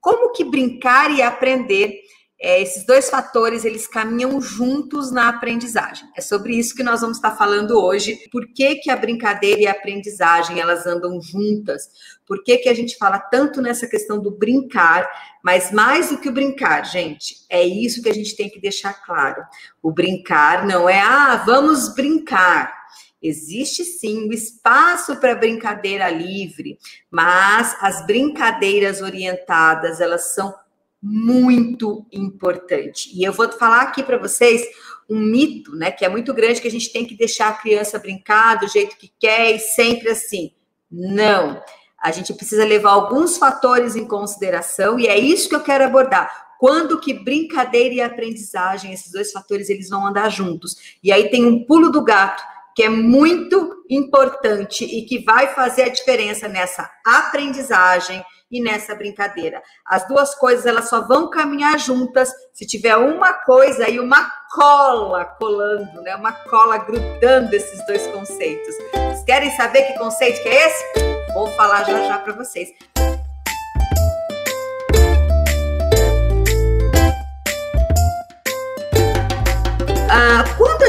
como que brincar e aprender é, esses dois fatores eles caminham juntos na aprendizagem. É sobre isso que nós vamos estar falando hoje. Por que, que a brincadeira e a aprendizagem elas andam juntas? Por que, que a gente fala tanto nessa questão do brincar? Mas mais do que o brincar, gente, é isso que a gente tem que deixar claro. O brincar não é ah, vamos brincar. Existe sim o espaço para brincadeira livre, mas as brincadeiras orientadas, elas são muito importante. E eu vou falar aqui para vocês um mito, né, que é muito grande que a gente tem que deixar a criança brincar do jeito que quer e sempre assim. Não. A gente precisa levar alguns fatores em consideração e é isso que eu quero abordar. Quando que brincadeira e aprendizagem, esses dois fatores, eles vão andar juntos. E aí tem um pulo do gato que é muito importante e que vai fazer a diferença nessa aprendizagem e nessa brincadeira. As duas coisas elas só vão caminhar juntas se tiver uma coisa e uma cola colando, né? Uma cola grudando esses dois conceitos. Vocês querem saber que conceito que é esse? Vou falar já já para vocês.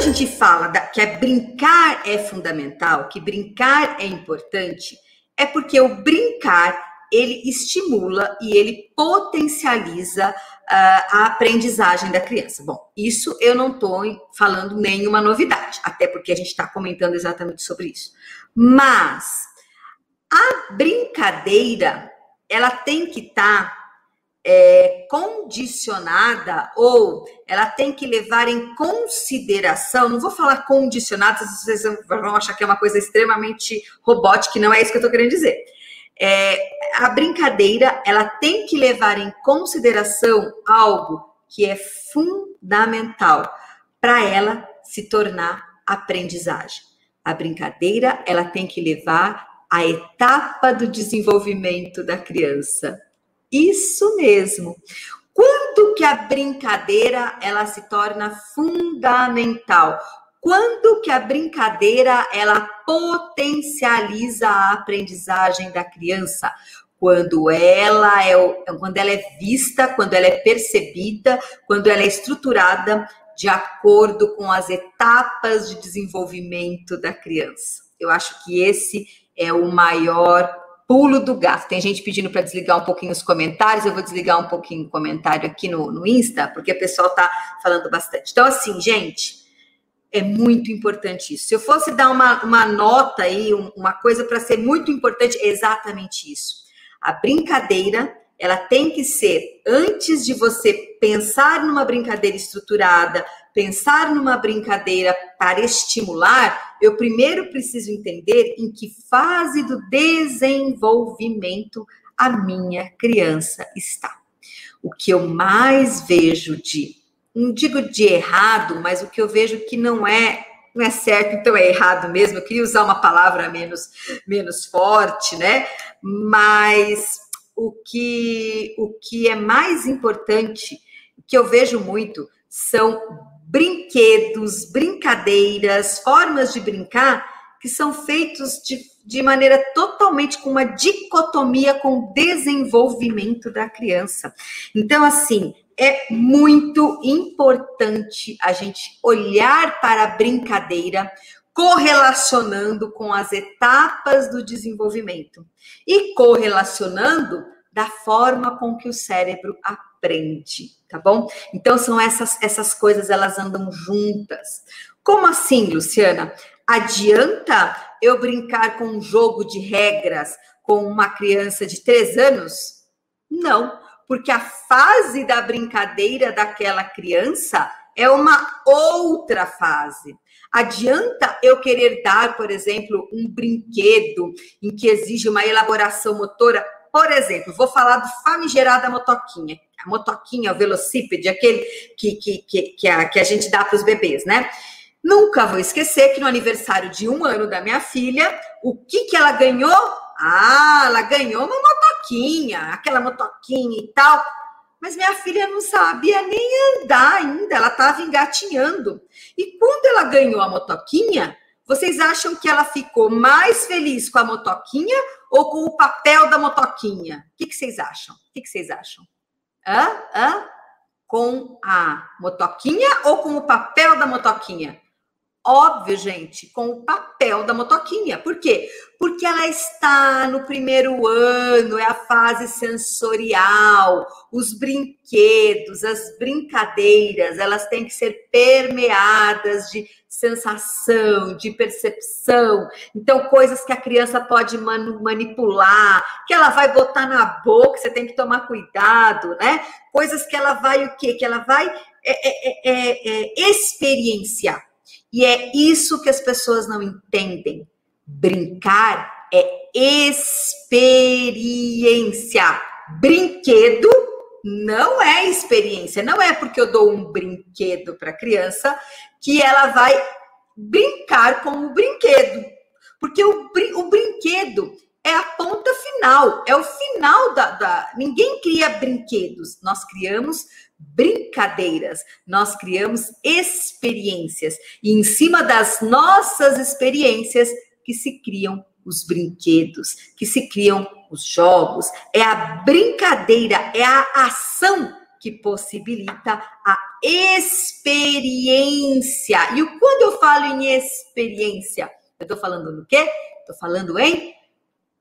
A gente fala da, que é brincar é fundamental, que brincar é importante, é porque o brincar ele estimula e ele potencializa uh, a aprendizagem da criança. Bom, isso eu não estou falando nenhuma novidade, até porque a gente está comentando exatamente sobre isso. Mas a brincadeira, ela tem que estar tá, é, condicionada ou ela tem que levar em consideração, não vou falar condicionada, vocês vão achar que é uma coisa extremamente robótica, não é isso que eu estou querendo dizer é, a brincadeira ela tem que levar em consideração algo que é fundamental para ela se tornar aprendizagem. A brincadeira ela tem que levar a etapa do desenvolvimento da criança. Isso mesmo. Quando que a brincadeira ela se torna fundamental? Quando que a brincadeira ela potencializa a aprendizagem da criança? Quando ela é quando ela é vista, quando ela é percebida, quando ela é estruturada de acordo com as etapas de desenvolvimento da criança. Eu acho que esse é o maior pulo do gato. Tem gente pedindo para desligar um pouquinho os comentários, eu vou desligar um pouquinho o comentário aqui no, no Insta, porque o pessoal está falando bastante. Então, assim, gente, é muito importante isso. Se eu fosse dar uma, uma nota aí, uma coisa para ser muito importante, é exatamente isso. A brincadeira, ela tem que ser, antes de você pensar numa brincadeira estruturada, pensar numa brincadeira para estimular, eu primeiro preciso entender em que fase do desenvolvimento a minha criança está. O que eu mais vejo de não digo de errado, mas o que eu vejo que não é não é certo, então é errado mesmo. Eu queria usar uma palavra menos menos forte, né? Mas o que o que é mais importante, que eu vejo muito, são brinquedos, brincadeiras, formas de brincar que são feitos de, de maneira totalmente com uma dicotomia com o desenvolvimento da criança. Então, assim, é muito importante a gente olhar para a brincadeira correlacionando com as etapas do desenvolvimento e correlacionando da forma com que o cérebro aprende, tá bom? Então são essas essas coisas elas andam juntas. Como assim, Luciana? Adianta eu brincar com um jogo de regras com uma criança de três anos? Não, porque a fase da brincadeira daquela criança é uma outra fase. Adianta eu querer dar, por exemplo, um brinquedo em que exige uma elaboração motora? Por exemplo, vou falar do famigerada motoquinha. A motoquinha, o velocípede, aquele que, que, que, que, a, que a gente dá para os bebês, né? Nunca vou esquecer que no aniversário de um ano da minha filha, o que, que ela ganhou? Ah, ela ganhou uma motoquinha, aquela motoquinha e tal. Mas minha filha não sabia nem andar ainda, ela estava engatinhando. E quando ela ganhou a motoquinha, Vocês acham que ela ficou mais feliz com a motoquinha ou com o papel da motoquinha? O que, que vocês acham? O que, que vocês acham? Hã? Hã? Com a motoquinha ou com o papel da motoquinha? Óbvio, gente, com o papel da motoquinha. Por quê? Porque ela está no primeiro ano, é a fase sensorial, os brinquedos, as brincadeiras, elas têm que ser permeadas de sensação, de percepção. Então, coisas que a criança pode manipular, que ela vai botar na boca, você tem que tomar cuidado, né? Coisas que ela vai o quê? Que ela vai é, é, é, é experienciar. E é isso que as pessoas não entendem. Brincar é experiência. Brinquedo não é experiência. Não é porque eu dou um brinquedo para a criança que ela vai brincar com o brinquedo. Porque o, o brinquedo é a ponta final, é o final da, da. Ninguém cria brinquedos, nós criamos brincadeiras, nós criamos experiências e em cima das nossas experiências que se criam os brinquedos, que se criam os jogos. É a brincadeira, é a ação que possibilita a experiência. E quando eu falo em experiência, eu estou falando no quê? Estou falando em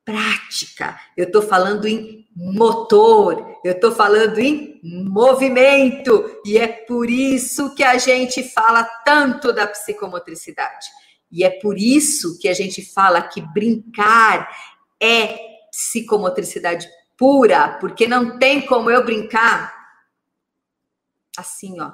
prática, eu estou falando em motor, eu estou falando em movimento, e é por isso que a gente fala tanto da psicomotricidade. E é por isso que a gente fala que brincar é psicomotricidade pura, porque não tem como eu brincar assim, ó.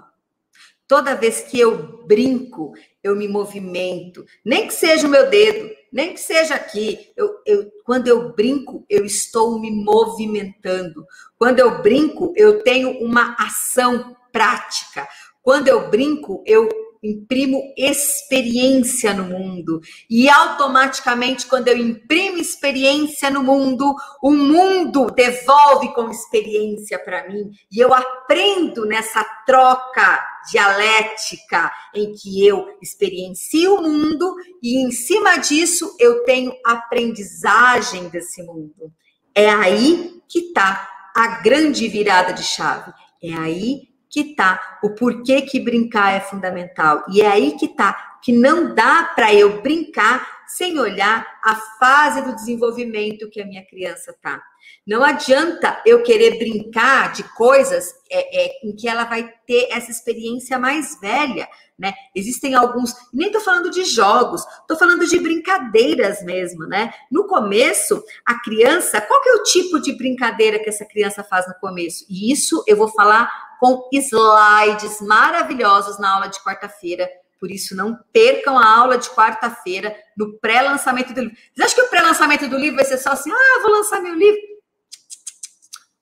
Toda vez que eu brinco, eu me movimento, nem que seja o meu dedo, nem que seja aqui. Eu, eu, quando eu brinco, eu estou me movimentando. Quando eu brinco, eu tenho uma ação prática. Quando eu brinco, eu imprimo experiência no mundo. E automaticamente, quando eu imprimo experiência no mundo, o mundo devolve com experiência para mim. E eu aprendo nessa troca dialética em que eu experiencio o mundo e em cima disso eu tenho aprendizagem desse mundo. É aí que está a grande virada de chave. É aí que tá o porquê que brincar é fundamental. E é aí que tá que não dá para eu brincar sem olhar a fase do desenvolvimento que a minha criança tá. Não adianta eu querer brincar de coisas é, é, em que ela vai ter essa experiência mais velha, né? Existem alguns, nem tô falando de jogos, tô falando de brincadeiras mesmo, né? No começo, a criança, qual que é o tipo de brincadeira que essa criança faz no começo? E isso eu vou falar com slides maravilhosos na aula de quarta-feira. Por isso, não percam a aula de quarta-feira no pré-lançamento do livro. Vocês acham que o pré-lançamento do livro vai ser só assim? Ah, vou lançar meu livro.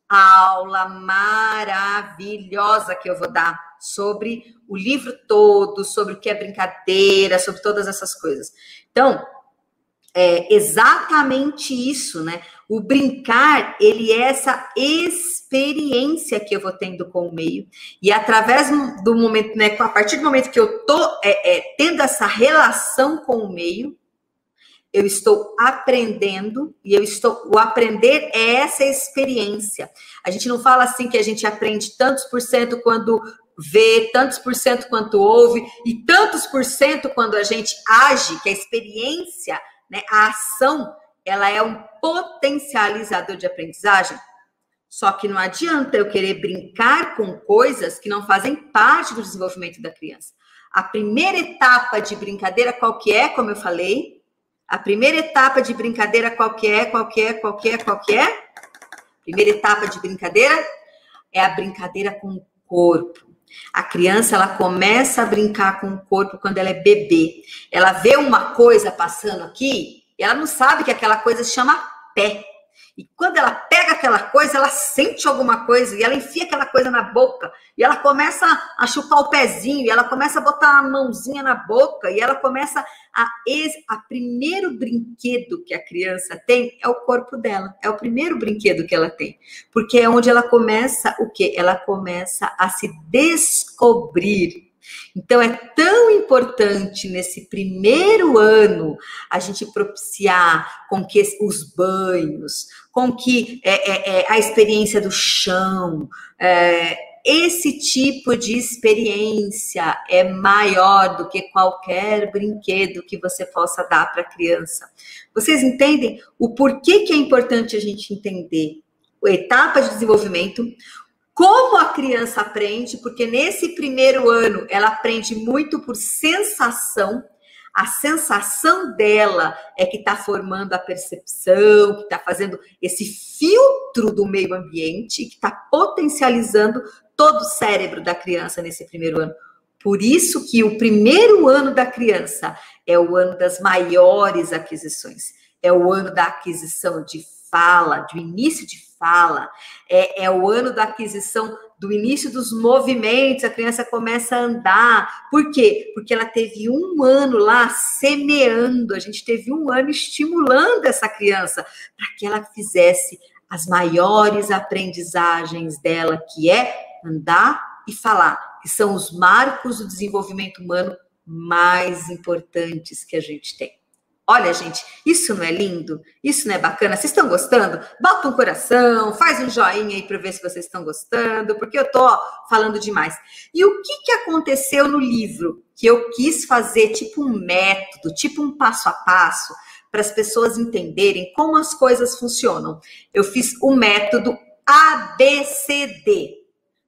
Aula maravilhosa que eu vou dar sobre o livro todo, sobre o que é brincadeira, sobre todas essas coisas. Então, é exatamente isso, né? O brincar, ele é essa experiência que eu vou tendo com o meio. E através do momento, né, a partir do momento que eu tô é, é, tendo essa relação com o meio, eu estou aprendendo e eu estou o aprender é essa experiência. A gente não fala assim que a gente aprende tantos por cento quando vê, tantos por cento quanto ouve e tantos por cento quando a gente age, que a experiência, né, a ação ela é um potencializador de aprendizagem. Só que não adianta eu querer brincar com coisas que não fazem parte do desenvolvimento da criança. A primeira etapa de brincadeira qual que é, como eu falei? A primeira etapa de brincadeira qual que é, qual que é, qual que é, qual que é? Primeira etapa de brincadeira é a brincadeira com o corpo. A criança ela começa a brincar com o corpo quando ela é bebê. Ela vê uma coisa passando aqui, e ela não sabe que aquela coisa se chama pé. E quando ela pega aquela coisa, ela sente alguma coisa e ela enfia aquela coisa na boca e ela começa a chupar o pezinho e ela começa a botar a mãozinha na boca e ela começa a ex... a primeiro brinquedo que a criança tem é o corpo dela, é o primeiro brinquedo que ela tem, porque é onde ela começa o quê? Ela começa a se descobrir Então, é tão importante nesse primeiro ano a gente propiciar com que os banhos, com que é, é, é, a experiência do chão, é, esse tipo de experiência é maior do que qualquer brinquedo que você possa dar para a criança. Vocês entendem o porquê que é importante a gente entender etapa de desenvolvimento, como a criança aprende, porque nesse primeiro ano ela aprende muito por sensação. A sensação dela é que está formando a percepção, que está fazendo esse filtro do meio ambiente, que está potencializando todo o cérebro da criança nesse primeiro ano. Por isso que o primeiro ano da criança é o ano das maiores aquisições, é o ano da aquisição de fala, do início de fala, é, é o ano da aquisição do início dos movimentos, a criança começa a andar. Por quê? Porque ela teve um ano lá semeando, a gente teve um ano estimulando essa criança para que ela fizesse as maiores aprendizagens dela, que é andar e falar, que são os marcos do desenvolvimento humano mais importantes que a gente tem. Olha, gente, isso não é lindo? Isso não é bacana? Vocês estão gostando? Bota um coração, faz um joinha aí para ver se vocês estão gostando, porque eu tô falando demais. E o que, que aconteceu no livro que eu quis fazer tipo um método, tipo um passo a passo, para as pessoas entenderem como as coisas funcionam? Eu fiz o método ABCD.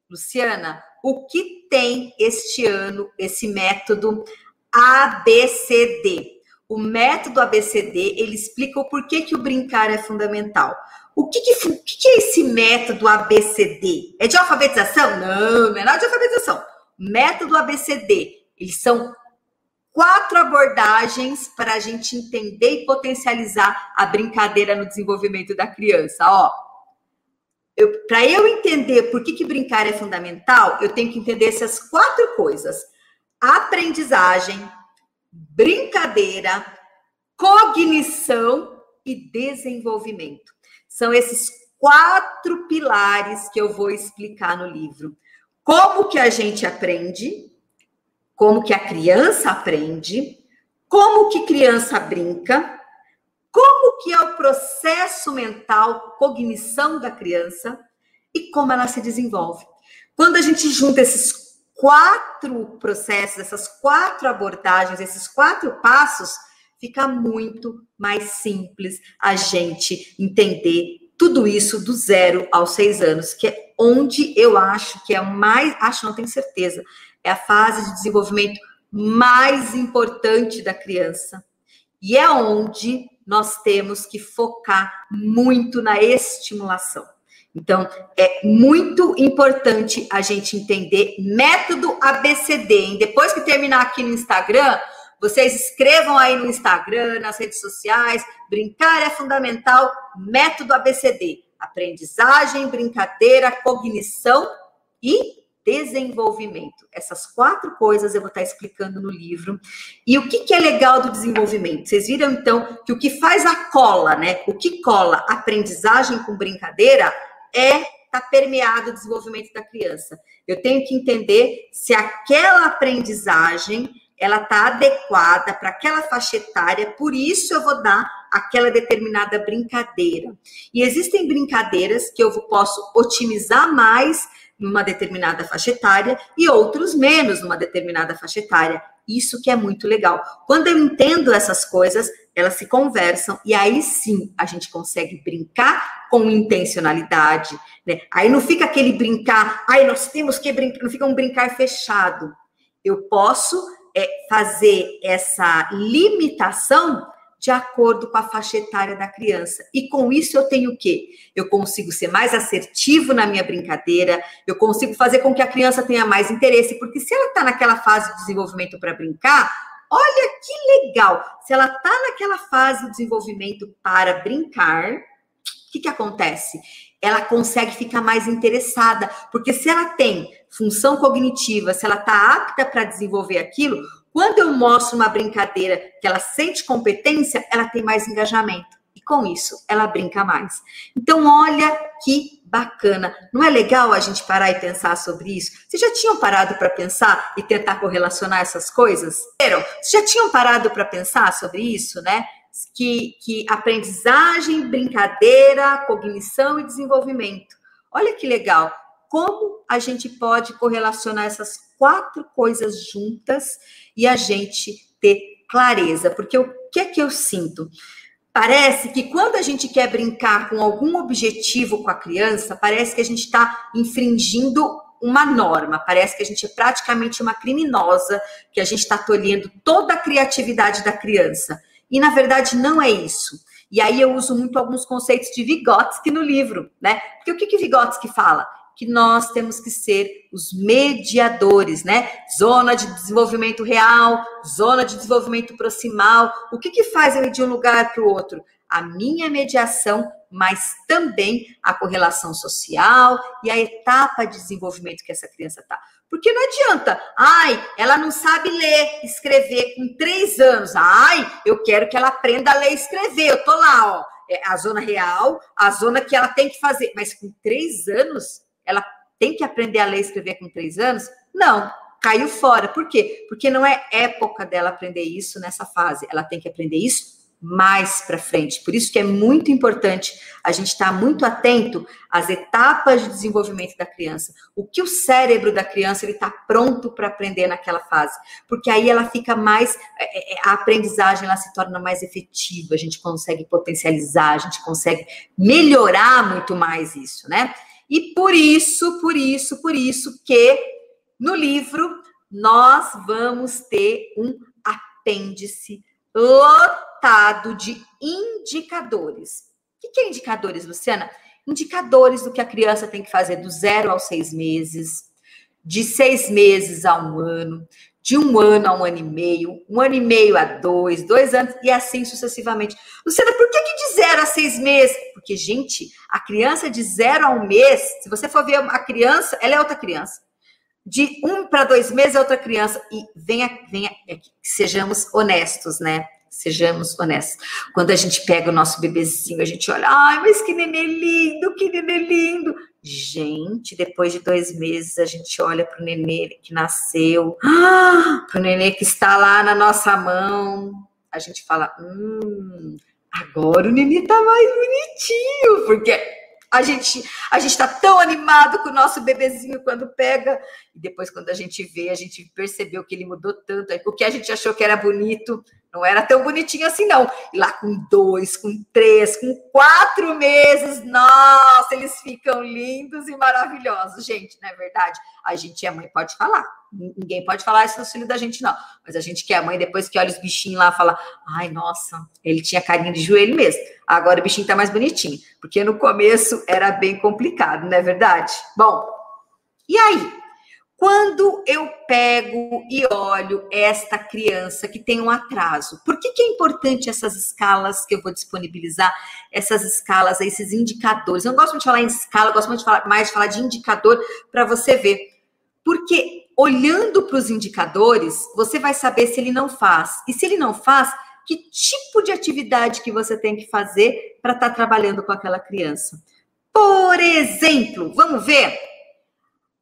Luciana, o que tem este ano esse método ABCD? O método ABCD, ele explica o porquê que o brincar é fundamental. O que, que, o que, que é esse método ABCD? É de alfabetização? Não, não é nada de alfabetização. Método ABCD, eles são quatro abordagens para a gente entender e potencializar a brincadeira no desenvolvimento da criança. Ó, para eu entender por que, que brincar é fundamental, eu tenho que entender essas quatro coisas: aprendizagem, brincadeira, cognição e desenvolvimento. São esses quatro pilares que eu vou explicar no livro. Como que a gente aprende, como que a criança aprende, como que criança brinca, como que é o processo mental, cognição da criança e como ela se desenvolve. Quando a gente junta esses quatro processos, essas quatro abordagens, esses quatro passos, fica muito mais simples a gente entender tudo isso do zero aos seis anos, que é onde eu acho que é mais, acho, não tenho certeza, é a fase de desenvolvimento mais importante da criança. E é onde nós temos que focar muito na estimulação. Então, é muito importante a gente entender método ABCD. Hein? Depois que terminar aqui no Instagram, vocês escrevam aí no Instagram, nas redes sociais. Brincar é fundamental. Método ABCD: aprendizagem, brincadeira, cognição e desenvolvimento. Essas quatro coisas eu vou estar explicando no livro. E o que, que é legal do desenvolvimento? Vocês viram, então, que o que faz a cola, né? O que cola aprendizagem com brincadeira é tá permeado o desenvolvimento da criança. Eu tenho que entender se aquela aprendizagem ela está adequada para aquela faixa etária, por isso eu vou dar aquela determinada brincadeira. E existem brincadeiras que eu posso otimizar mais numa determinada faixa etária e outros menos numa determinada faixa etária. Isso que é muito legal. Quando eu entendo essas coisas, elas se conversam e aí sim a gente consegue brincar com intencionalidade, né? Aí não fica aquele brincar, aí nós temos que brincar, não fica um brincar fechado. Eu posso é, fazer essa limitação de acordo com a faixa etária da criança. E com isso eu tenho o quê? Eu consigo ser mais assertivo na minha brincadeira, eu consigo fazer com que a criança tenha mais interesse, porque se ela está naquela fase de desenvolvimento para brincar, olha que legal! Se ela está naquela fase de desenvolvimento para brincar, o que, que acontece? Ela consegue ficar mais interessada, porque se ela tem função cognitiva, se ela está apta para desenvolver aquilo, quando eu mostro uma brincadeira que ela sente competência, ela tem mais engajamento. Com isso ela brinca mais. Então, olha que bacana. Não é legal a gente parar e pensar sobre isso? Vocês já tinham parado para pensar e tentar correlacionar essas coisas? Vocês já tinham parado para pensar sobre isso, né? Que, que aprendizagem, brincadeira, cognição e desenvolvimento. Olha que legal. Como a gente pode correlacionar essas quatro coisas juntas e a gente ter clareza? Porque o que é que eu sinto? Parece que quando a gente quer brincar com algum objetivo com a criança, parece que a gente está infringindo uma norma, parece que a gente é praticamente uma criminosa, que a gente está tolhendo toda a criatividade da criança. E na verdade não é isso. E aí eu uso muito alguns conceitos de Vygotsky no livro, né? Porque o que, que Vygotsky fala? Que nós temos que ser os mediadores, né? Zona de desenvolvimento real, zona de desenvolvimento proximal. O que, que faz eu ir de um lugar para o outro? A minha mediação, mas também a correlação social e a etapa de desenvolvimento que essa criança está. Porque não adianta, ai, ela não sabe ler, escrever com três anos. Ai, eu quero que ela aprenda a ler e escrever. Eu tô lá, ó, é a zona real, a zona que ela tem que fazer. Mas com três anos, ela tem que aprender a ler e escrever com três anos? Não, caiu fora. Por quê? Porque não é época dela aprender isso nessa fase. Ela tem que aprender isso mais para frente. Por isso que é muito importante a gente estar tá muito atento às etapas de desenvolvimento da criança. O que o cérebro da criança ele está pronto para aprender naquela fase, porque aí ela fica mais é, é, a aprendizagem ela se torna mais efetiva. A gente consegue potencializar, a gente consegue melhorar muito mais isso, né? E por isso, por isso, por isso que no livro nós vamos ter um apêndice lotado de indicadores. O que é indicadores, Luciana? Indicadores do que a criança tem que fazer do zero aos seis meses, de seis meses a um ano, de um ano a um ano e meio, um ano e meio a dois, dois anos e assim sucessivamente. Luciana, por que, que de zero a seis meses? Porque, gente, a criança de zero a um mês, se você for ver a criança, ela é outra criança. De um para dois meses é outra criança. E venha, venha, é sejamos honestos, né? Sejamos honestos. Quando a gente pega o nosso bebezinho, a gente olha, ai, mas que nenê lindo, que nenê lindo. Gente, depois de dois meses, a gente olha para o nenê que nasceu, ah, para o nenê que está lá na nossa mão. A gente fala, hum, agora o nenê está mais bonitinho, porque a gente a gente está tão animado com o nosso bebezinho quando pega e depois quando a gente vê a gente percebeu que ele mudou tanto o que a gente achou que era bonito não era tão bonitinho assim, não. E lá com dois, com três, com quatro meses, nossa, eles ficam lindos e maravilhosos. Gente, não é verdade? A gente é mãe, pode falar. Ninguém pode falar isso no filho da gente, não. Mas a gente que é mãe, depois que olha os bichinhos lá, fala: ai, nossa, ele tinha carinho de joelho mesmo. Agora o bichinho tá mais bonitinho. Porque no começo era bem complicado, não é verdade? Bom, e aí? Quando eu pego e olho esta criança que tem um atraso, por que, que é importante essas escalas que eu vou disponibilizar, essas escalas, esses indicadores? Eu não gosto muito de falar em escala, eu gosto muito de falar, mais de falar de indicador para você ver. Porque olhando para os indicadores, você vai saber se ele não faz. E se ele não faz, que tipo de atividade que você tem que fazer para estar tá trabalhando com aquela criança. Por exemplo, vamos ver?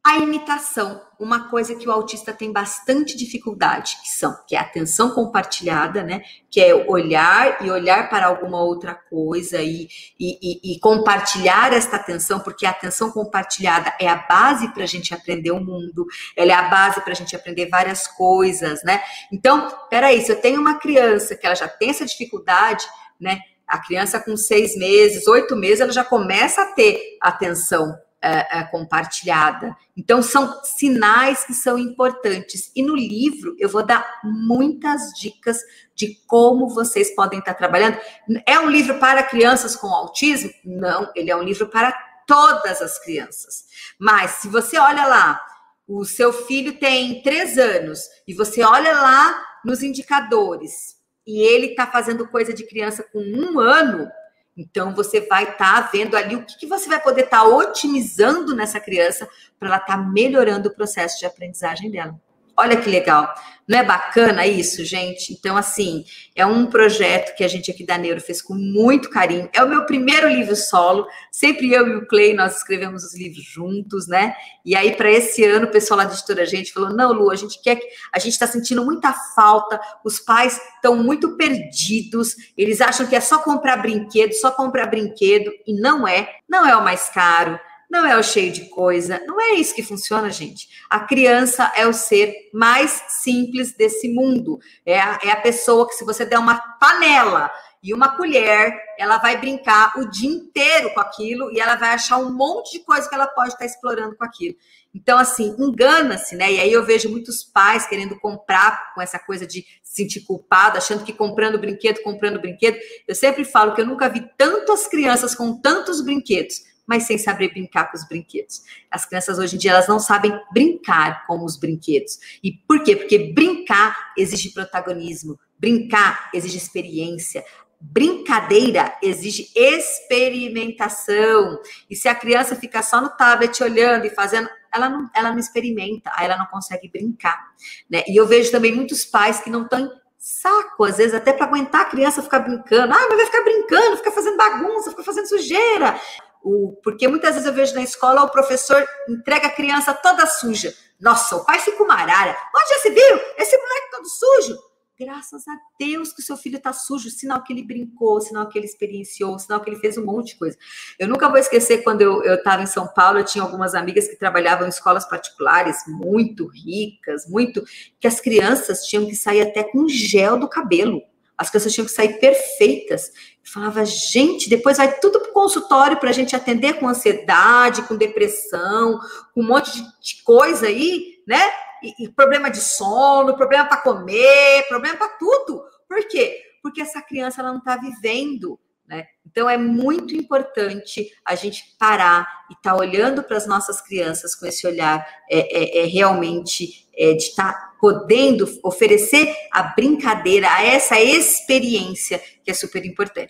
A imitação, uma coisa que o autista tem bastante dificuldade, que são, que é a atenção compartilhada, né? Que é olhar e olhar para alguma outra coisa e, e, e, compartilhar esta atenção, porque a atenção compartilhada é a base para a gente aprender o mundo, ela é a base para a gente aprender várias coisas, né? Então, peraí, se eu tenho uma criança que ela já tem essa dificuldade, né? A criança com seis meses, oito meses, ela já começa a ter atenção é, é, compartilhada. Então, são sinais que são importantes. E no livro, eu vou dar muitas dicas de como vocês podem estar trabalhando. É um livro para crianças com autismo? Não, ele é um livro para todas as crianças. Mas, se você olha lá, o seu filho tem três anos, e você olha lá nos indicadores, e ele está fazendo coisa de criança com um ano, então, você vai estar tá vendo ali o que, que, você vai poder estar tá otimizando nessa criança para ela estar tá melhorando o processo de aprendizagem dela. Olha que legal. Não é bacana isso, gente? Então, assim, é um projeto que a gente aqui da Neuro fez com muito carinho. É o meu primeiro livro solo. Sempre eu e o Clay, nós escrevemos os livros juntos, né? E aí, para esse ano, o pessoal lá da editora gente falou: não, Lu, a gente quer que. A gente está sentindo muita falta, os pais estão muito perdidos, eles acham que é só comprar brinquedo, só comprar brinquedo, e não é. Não é o mais caro não é o cheio de coisa, não é isso que funciona, gente. A criança é o ser mais simples desse mundo. É a, é a pessoa que, se você der uma panela e uma colher, ela vai brincar o dia inteiro com aquilo e ela vai achar um monte de coisa que ela pode estar explorando com aquilo. Então, assim, engana-se, né? E aí eu vejo muitos pais querendo comprar com essa coisa de se sentir culpado, achando que comprando brinquedo, comprando brinquedo. Eu sempre falo que eu nunca vi tantas crianças com tantos brinquedos mas sem saber brincar com os brinquedos. As crianças hoje em dia elas não sabem brincar com os brinquedos. E por quê? Porque brincar exige protagonismo, brincar exige experiência. Brincadeira exige experimentação. E se a criança fica só no tablet olhando e fazendo, ela não, ela não experimenta, aí ela não consegue brincar. Né? E eu vejo também muitos pais que não estão saco, às vezes, até para aguentar a criança ficar brincando. Ah, mas vai ficar brincando, fica fazendo bagunça, fica fazendo sujeira. O, porque muitas vezes eu vejo na escola o professor entrega a criança toda suja. Nossa, o pai fica uma arara. Onde já se viu? Esse moleque todo sujo. Graças a Deus que o seu filho está sujo, sinal que ele brincou, sinal que ele experienciou, sinal que ele fez um monte de coisa. Eu nunca vou esquecer quando eu estava em São Paulo, eu tinha algumas amigas que trabalhavam em escolas particulares muito ricas, muito que as crianças tinham que sair até com gel do cabelo as crianças tinham que sair perfeitas. Eu falava, gente, depois vai tudo para o consultório para a gente atender com ansiedade, com depressão, com um monte de, coisa aí, né? E, e, problema de sono, problema para comer, problema para tudo. Por quê? Porque essa criança ela não está vivendo, né? Então é muito importante a gente parar e estar tá olhando para as nossas crianças com esse olhar é, é, é realmente é, de estar tá podendo oferecer a brincadeira, a essa experiência que é super importante.